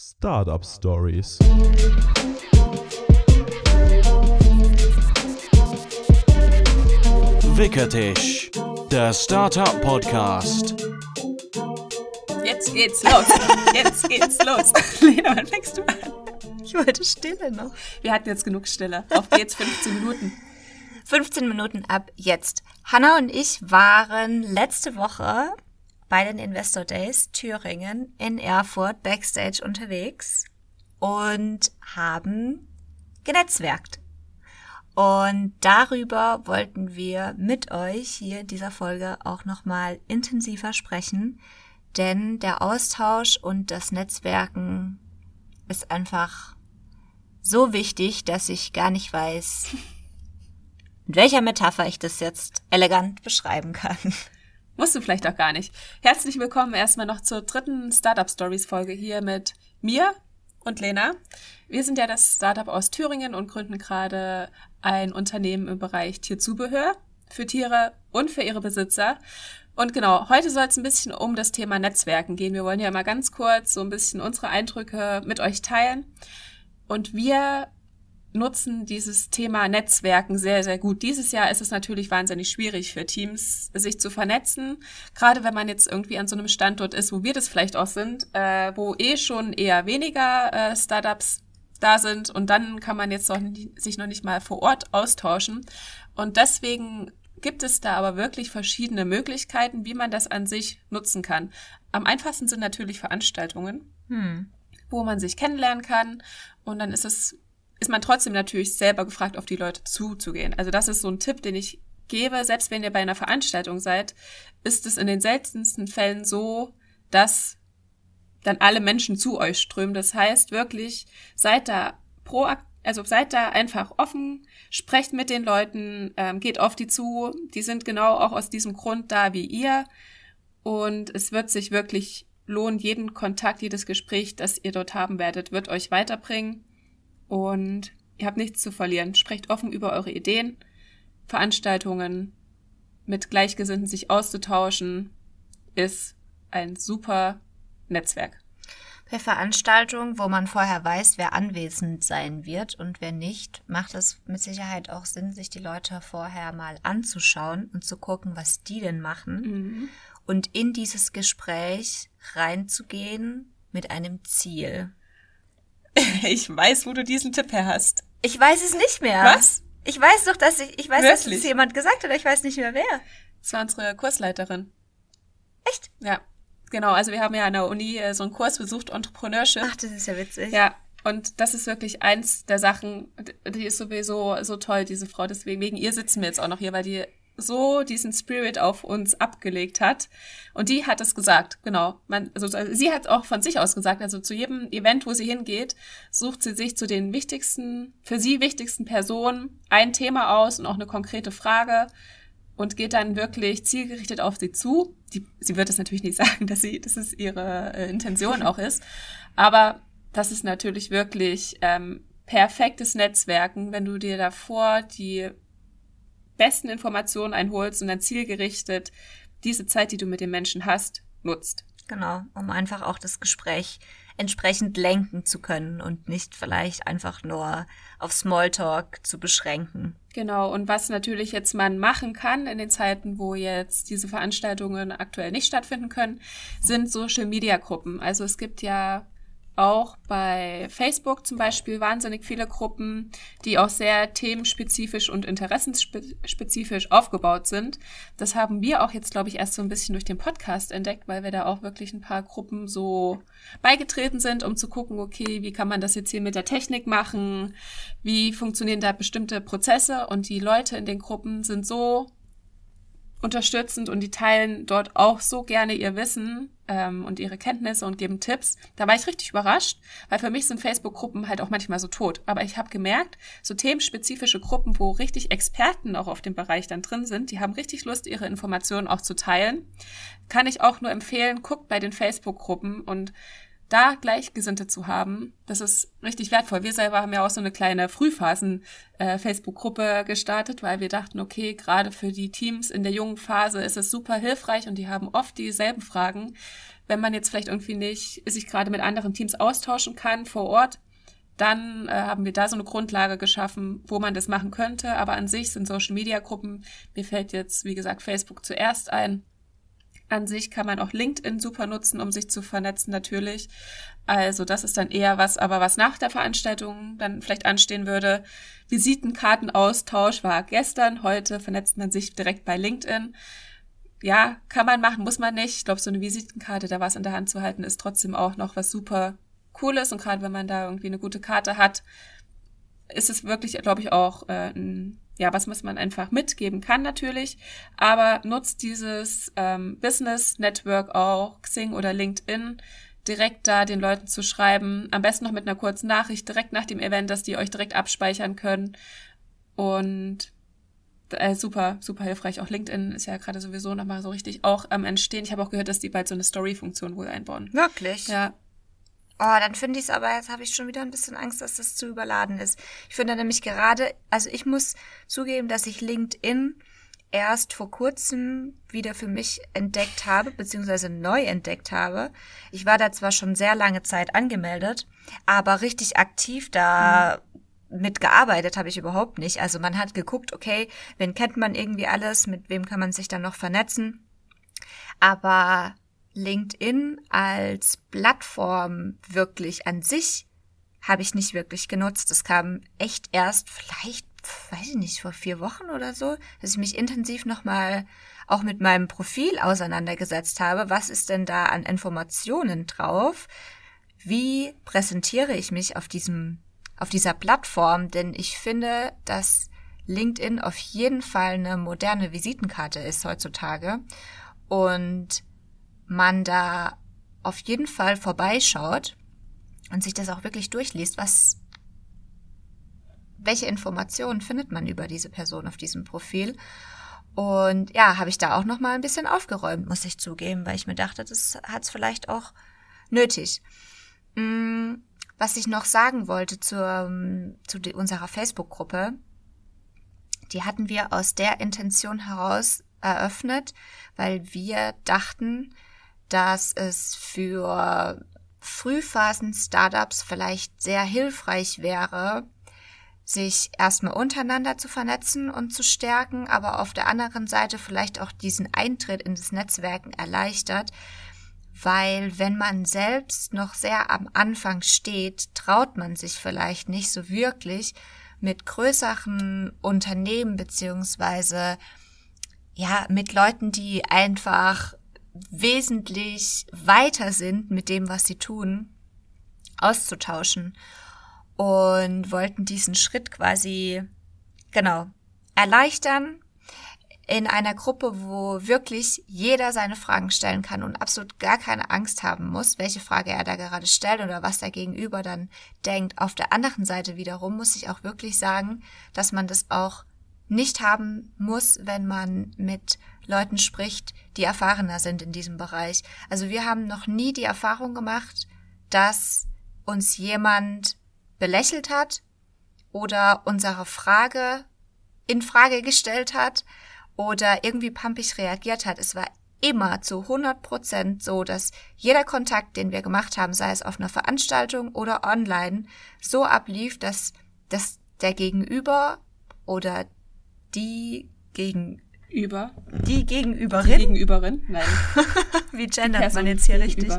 Startup Stories. Wickertisch, der Startup Podcast. Jetzt geht's los. Jetzt geht's los. Lena, wann fängst du an? Ich wollte Stille noch. Wir hatten jetzt genug Stille. Auf geht's, 15 Minuten. 15 Minuten ab jetzt. Hanna und ich waren letzte Woche bei den Investor Days Thüringen in Erfurt backstage unterwegs und haben genetzwerkt. Und darüber wollten wir mit euch hier in dieser Folge auch nochmal intensiver sprechen, denn der Austausch und das Netzwerken ist einfach so wichtig, dass ich gar nicht weiß, in welcher Metapher ich das jetzt elegant beschreiben kann. Musst du vielleicht auch gar nicht. Herzlich willkommen erstmal noch zur dritten Startup Stories Folge hier mit mir und Lena. Wir sind ja das Startup aus Thüringen und gründen gerade ein Unternehmen im Bereich Tierzubehör für Tiere und für ihre Besitzer. Und genau, heute soll es ein bisschen um das Thema Netzwerken gehen. Wir wollen ja mal ganz kurz so ein bisschen unsere Eindrücke mit euch teilen. Und wir nutzen dieses Thema Netzwerken sehr, sehr gut. Dieses Jahr ist es natürlich wahnsinnig schwierig für Teams, sich zu vernetzen. Gerade wenn man jetzt irgendwie an so einem Standort ist, wo wir das vielleicht auch sind, äh, wo eh schon eher weniger äh, Startups da sind und dann kann man jetzt noch nie, sich noch nicht mal vor Ort austauschen. Und deswegen gibt es da aber wirklich verschiedene Möglichkeiten, wie man das an sich nutzen kann. Am einfachsten sind natürlich Veranstaltungen, hm. wo man sich kennenlernen kann und dann ist es ist man trotzdem natürlich selber gefragt, auf die Leute zuzugehen. Also das ist so ein Tipp, den ich gebe. Selbst wenn ihr bei einer Veranstaltung seid, ist es in den seltensten Fällen so, dass dann alle Menschen zu euch strömen. Das heißt wirklich, seid da proaktiv, also seid da einfach offen, sprecht mit den Leuten, ähm, geht auf die zu. Die sind genau auch aus diesem Grund da wie ihr. Und es wird sich wirklich lohnen, jeden Kontakt, jedes Gespräch, das ihr dort haben werdet, wird euch weiterbringen. Und ihr habt nichts zu verlieren. Sprecht offen über eure Ideen, Veranstaltungen, mit Gleichgesinnten sich auszutauschen, ist ein super Netzwerk. Bei Veranstaltungen, wo man vorher weiß, wer anwesend sein wird und wer nicht, macht es mit Sicherheit auch Sinn, sich die Leute vorher mal anzuschauen und zu gucken, was die denn machen mhm. und in dieses Gespräch reinzugehen mit einem Ziel. Ich weiß, wo du diesen Tipp her hast. Ich weiß es nicht mehr. Was? Ich weiß doch, dass ich, ich weiß, Wirklich? dass es jemand gesagt hat, aber ich weiß nicht mehr wer. Das war unsere Kursleiterin. Echt? Ja. Genau, also wir haben ja an der Uni äh, so einen Kurs besucht, Entrepreneurship. Ach, das ist ja witzig. Ja, und das ist wirklich eins der Sachen, die ist sowieso so toll, diese Frau. Deswegen, wegen ihr sitzen wir jetzt auch noch hier, weil die so diesen Spirit auf uns abgelegt hat. Und die hat es gesagt, genau. Man, also sie hat auch von sich aus gesagt, also zu jedem Event, wo sie hingeht, sucht sie sich zu den wichtigsten, für sie wichtigsten Personen ein Thema aus und auch eine konkrete Frage und geht dann wirklich zielgerichtet auf sie zu. Die, sie wird es natürlich nicht sagen, dass sie, dass es ihre äh, Intention auch ist, aber das ist natürlich wirklich ähm, perfektes Netzwerken, wenn du dir davor die besten Informationen einholst und dann zielgerichtet diese Zeit, die du mit den Menschen hast, nutzt. Genau, um einfach auch das Gespräch entsprechend lenken zu können und nicht vielleicht einfach nur auf Smalltalk zu beschränken. Genau, und was natürlich jetzt man machen kann in den Zeiten, wo jetzt diese Veranstaltungen aktuell nicht stattfinden können, sind Social-Media-Gruppen. Also es gibt ja auch bei Facebook zum Beispiel wahnsinnig viele Gruppen, die auch sehr themenspezifisch und interessensspezifisch aufgebaut sind. Das haben wir auch jetzt, glaube ich, erst so ein bisschen durch den Podcast entdeckt, weil wir da auch wirklich ein paar Gruppen so beigetreten sind, um zu gucken, okay, wie kann man das jetzt hier mit der Technik machen? Wie funktionieren da bestimmte Prozesse? Und die Leute in den Gruppen sind so unterstützend und die teilen dort auch so gerne ihr Wissen ähm, und ihre Kenntnisse und geben Tipps. Da war ich richtig überrascht, weil für mich sind Facebook-Gruppen halt auch manchmal so tot. Aber ich habe gemerkt, so themenspezifische Gruppen, wo richtig Experten auch auf dem Bereich dann drin sind, die haben richtig Lust, ihre Informationen auch zu teilen. Kann ich auch nur empfehlen, guckt bei den Facebook-Gruppen und da Gleichgesinnte zu haben, das ist richtig wertvoll. Wir selber haben ja auch so eine kleine Frühphasen-Facebook-Gruppe äh, gestartet, weil wir dachten, okay, gerade für die Teams in der jungen Phase ist es super hilfreich und die haben oft dieselben Fragen. Wenn man jetzt vielleicht irgendwie nicht sich gerade mit anderen Teams austauschen kann vor Ort, dann äh, haben wir da so eine Grundlage geschaffen, wo man das machen könnte. Aber an sich sind Social-Media-Gruppen, mir fällt jetzt, wie gesagt, Facebook zuerst ein, an sich kann man auch LinkedIn super nutzen, um sich zu vernetzen natürlich. Also das ist dann eher was, aber was nach der Veranstaltung dann vielleicht anstehen würde. Visitenkartenaustausch war gestern, heute vernetzt man sich direkt bei LinkedIn. Ja, kann man machen, muss man nicht. Ich glaube, so eine Visitenkarte, da was in der Hand zu halten, ist trotzdem auch noch was super Cooles. Und gerade wenn man da irgendwie eine gute Karte hat, ist es wirklich, glaube ich, auch äh, ein ja, was, was man einfach mitgeben kann natürlich, aber nutzt dieses ähm, Business Network auch, Xing oder LinkedIn, direkt da den Leuten zu schreiben, am besten noch mit einer kurzen Nachricht direkt nach dem Event, dass die euch direkt abspeichern können und äh, super, super hilfreich. Auch LinkedIn ist ja gerade sowieso nochmal so richtig auch am Entstehen. Ich habe auch gehört, dass die bald so eine Story-Funktion wohl einbauen. Wirklich? Ja, Oh, dann finde ich es aber, jetzt habe ich schon wieder ein bisschen Angst, dass das zu überladen ist. Ich finde nämlich gerade, also ich muss zugeben, dass ich LinkedIn erst vor kurzem wieder für mich entdeckt habe, beziehungsweise neu entdeckt habe. Ich war da zwar schon sehr lange Zeit angemeldet, aber richtig aktiv da mhm. mitgearbeitet habe ich überhaupt nicht. Also man hat geguckt, okay, wen kennt man irgendwie alles, mit wem kann man sich dann noch vernetzen. Aber LinkedIn als Plattform wirklich an sich habe ich nicht wirklich genutzt. Es kam echt erst vielleicht, weiß ich nicht, vor vier Wochen oder so, dass ich mich intensiv nochmal auch mit meinem Profil auseinandergesetzt habe. Was ist denn da an Informationen drauf? Wie präsentiere ich mich auf diesem, auf dieser Plattform? Denn ich finde, dass LinkedIn auf jeden Fall eine moderne Visitenkarte ist heutzutage. Und man da auf jeden Fall vorbeischaut und sich das auch wirklich durchliest, was, welche Informationen findet man über diese Person auf diesem Profil. Und ja, habe ich da auch noch mal ein bisschen aufgeräumt, muss ich zugeben, weil ich mir dachte, das hat es vielleicht auch nötig. Mm, was ich noch sagen wollte zur, zu unserer Facebook-Gruppe, die hatten wir aus der Intention heraus eröffnet, weil wir dachten, dass es für Frühphasen-Startups vielleicht sehr hilfreich wäre, sich erstmal untereinander zu vernetzen und zu stärken, aber auf der anderen Seite vielleicht auch diesen Eintritt in das Netzwerken erleichtert, weil wenn man selbst noch sehr am Anfang steht, traut man sich vielleicht nicht so wirklich mit größeren Unternehmen beziehungsweise ja, mit Leuten, die einfach wesentlich weiter sind mit dem, was sie tun, auszutauschen und wollten diesen Schritt quasi, genau, erleichtern in einer Gruppe, wo wirklich jeder seine Fragen stellen kann und absolut gar keine Angst haben muss, welche Frage er da gerade stellt oder was der Gegenüber dann denkt. Auf der anderen Seite wiederum muss ich auch wirklich sagen, dass man das auch nicht haben muss, wenn man mit Leuten spricht, die erfahrener sind in diesem Bereich. Also wir haben noch nie die Erfahrung gemacht, dass uns jemand belächelt hat oder unsere Frage in Frage gestellt hat oder irgendwie pampig reagiert hat. Es war immer zu 100 Prozent so, dass jeder Kontakt, den wir gemacht haben, sei es auf einer Veranstaltung oder online, so ablief, dass, dass der Gegenüber oder die gegen über. Die Gegenüberin. Die Gegenüberin, nein. Wie gendert man jetzt hier richtig?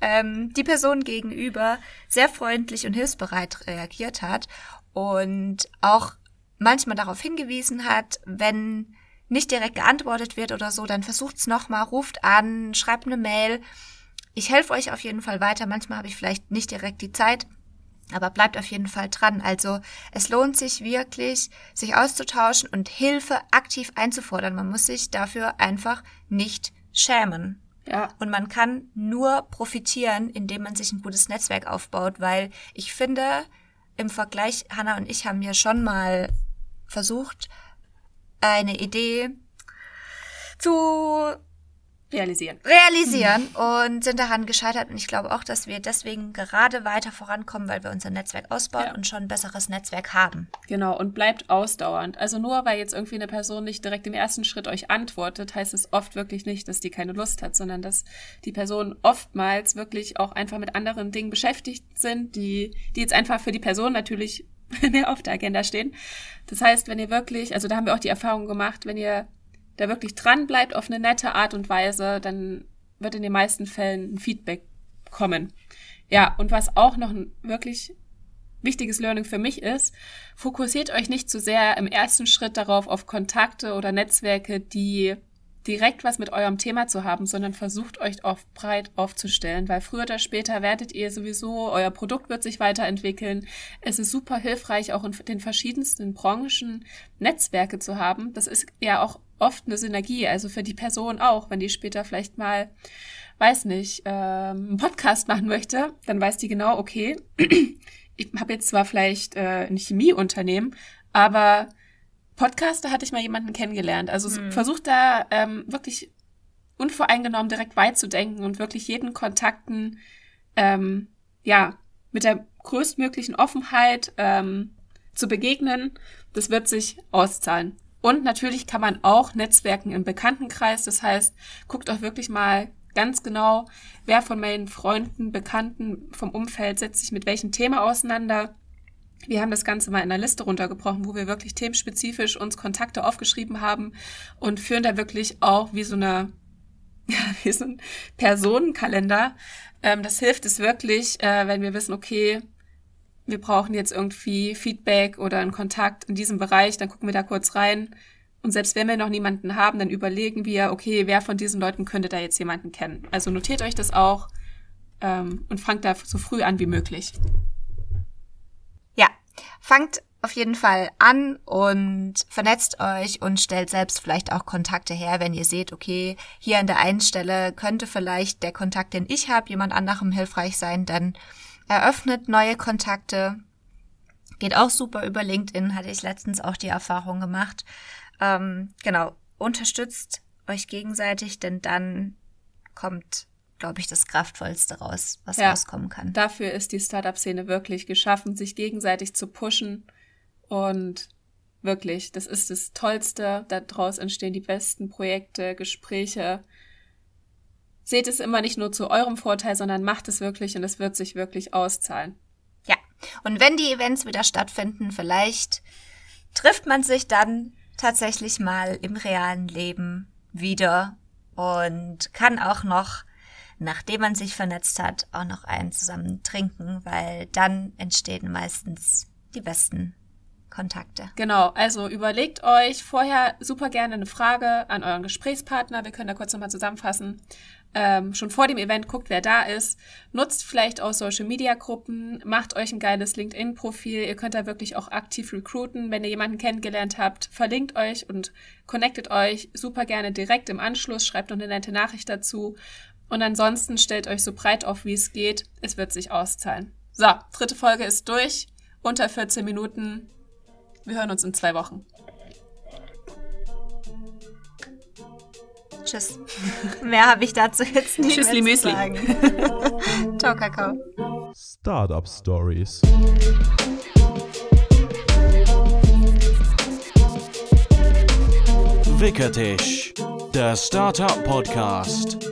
Ähm, die Person gegenüber sehr freundlich und hilfsbereit reagiert hat und auch manchmal darauf hingewiesen hat, wenn nicht direkt geantwortet wird oder so, dann versucht's nochmal, ruft an, schreibt eine Mail. Ich helfe euch auf jeden Fall weiter. Manchmal habe ich vielleicht nicht direkt die Zeit, aber bleibt auf jeden Fall dran. Also es lohnt sich wirklich, sich auszutauschen und Hilfe aktiv einzufordern. Man muss sich dafür einfach nicht schämen. Ja. Und man kann nur profitieren, indem man sich ein gutes Netzwerk aufbaut, weil ich finde, im Vergleich, Hanna und ich haben ja schon mal versucht, eine Idee zu realisieren. realisieren und sind daran gescheitert. Und ich glaube auch, dass wir deswegen gerade weiter vorankommen, weil wir unser Netzwerk ausbauen Ja. und schon ein besseres Netzwerk haben. Genau, und bleibt ausdauernd. Also nur weil jetzt irgendwie eine Person nicht direkt im ersten Schritt euch antwortet, heißt es oft wirklich nicht, dass die keine Lust hat, sondern dass die Personen oftmals wirklich auch einfach mit anderen Dingen beschäftigt sind, die, die jetzt einfach für die Person natürlich mehr auf der Agenda stehen. Das heißt, wenn ihr wirklich, also da haben wir auch die Erfahrung gemacht, wenn ihr da wirklich dran bleibt auf eine nette Art und Weise, dann wird in den meisten Fällen ein Feedback kommen. Ja, und was auch noch ein wirklich wichtiges Learning für mich ist, fokussiert euch nicht zu sehr im ersten Schritt darauf, auf Kontakte oder Netzwerke, die direkt was mit eurem Thema zu haben, sondern versucht euch auf breit aufzustellen, weil früher oder später werdet ihr sowieso, euer Produkt wird sich weiterentwickeln. Es ist super hilfreich, auch in den verschiedensten Branchen Netzwerke zu haben. Das ist ja auch oft eine Synergie, also für die Person auch, wenn die später vielleicht mal, weiß nicht, ähm, einen Podcast machen möchte, dann weiß die genau, okay, ich habe jetzt zwar vielleicht äh, ein Chemieunternehmen, aber Podcaster hatte ich mal jemanden kennengelernt. Also Mhm. versucht da ähm, wirklich unvoreingenommen direkt weit zu denken und wirklich jeden Kontakten ähm, ja mit der größtmöglichen Offenheit ähm, zu begegnen. Das wird sich auszahlen. Und natürlich kann man auch Netzwerken im Bekanntenkreis. Das heißt, guckt euch wirklich mal ganz genau, wer von meinen Freunden, Bekannten vom Umfeld setzt sich mit welchem Thema auseinander. Wir haben das Ganze mal in einer Liste runtergebrochen, wo wir wirklich themenspezifisch uns Kontakte aufgeschrieben haben und führen da wirklich auch wie so eine, ja, wie so ein Personenkalender. Ähm, das hilft es wirklich, äh, wenn wir wissen, okay, wir brauchen jetzt irgendwie Feedback oder einen Kontakt in diesem Bereich, dann gucken wir da kurz rein. Und selbst wenn wir noch niemanden haben, dann überlegen wir, okay, wer von diesen Leuten könnte da jetzt jemanden kennen. Also notiert euch das auch ähm, und fangt da so früh an wie möglich. Ja, fangt auf jeden Fall an und vernetzt euch und stellt selbst vielleicht auch Kontakte her, wenn ihr seht, okay, hier an der einen Stelle könnte vielleicht der Kontakt, den ich habe, jemand anderem hilfreich sein, dann eröffnet neue Kontakte. Geht auch super über LinkedIn, hatte ich letztens auch die Erfahrung gemacht. Ähm, genau, unterstützt euch gegenseitig, denn dann kommt, glaube ich, das Kraftvollste raus, was Ja. rauskommen kann. Dafür ist die Startup-Szene wirklich geschaffen, sich gegenseitig zu pushen. Und wirklich, das ist das Tollste. Daraus entstehen die besten Projekte, Gespräche. Seht es immer nicht nur zu eurem Vorteil, sondern macht es wirklich und es wird sich wirklich auszahlen. Ja, und wenn die Events wieder stattfinden, vielleicht trifft man sich dann tatsächlich mal im realen Leben wieder und kann auch noch, nachdem man sich vernetzt hat, auch noch einen zusammen trinken, weil dann entstehen meistens die besten Kontakte. Genau, also überlegt euch vorher super gerne eine Frage an euren Gesprächspartner. Wir können da kurz nochmal zusammenfassen. Ähm, schon vor dem Event guckt, wer da ist. Nutzt vielleicht auch Social Media Gruppen. Macht euch ein geiles LinkedIn-Profil. Ihr könnt da wirklich auch aktiv recruiten. Wenn ihr jemanden kennengelernt habt, verlinkt euch und connectet euch super gerne direkt im Anschluss. Schreibt noch eine nette Nachricht dazu. Und ansonsten stellt euch so breit auf, wie es geht. Es wird sich auszahlen. So, dritte Folge ist durch. Unter 14 Minuten. Wir hören uns in zwei Wochen. Tschüss. Mehr habe ich dazu jetzt nicht Tschüssli mehr zu Müsli. sagen. Ciao, Kakao. Startup Stories. Wickertisch, der Startup Podcast.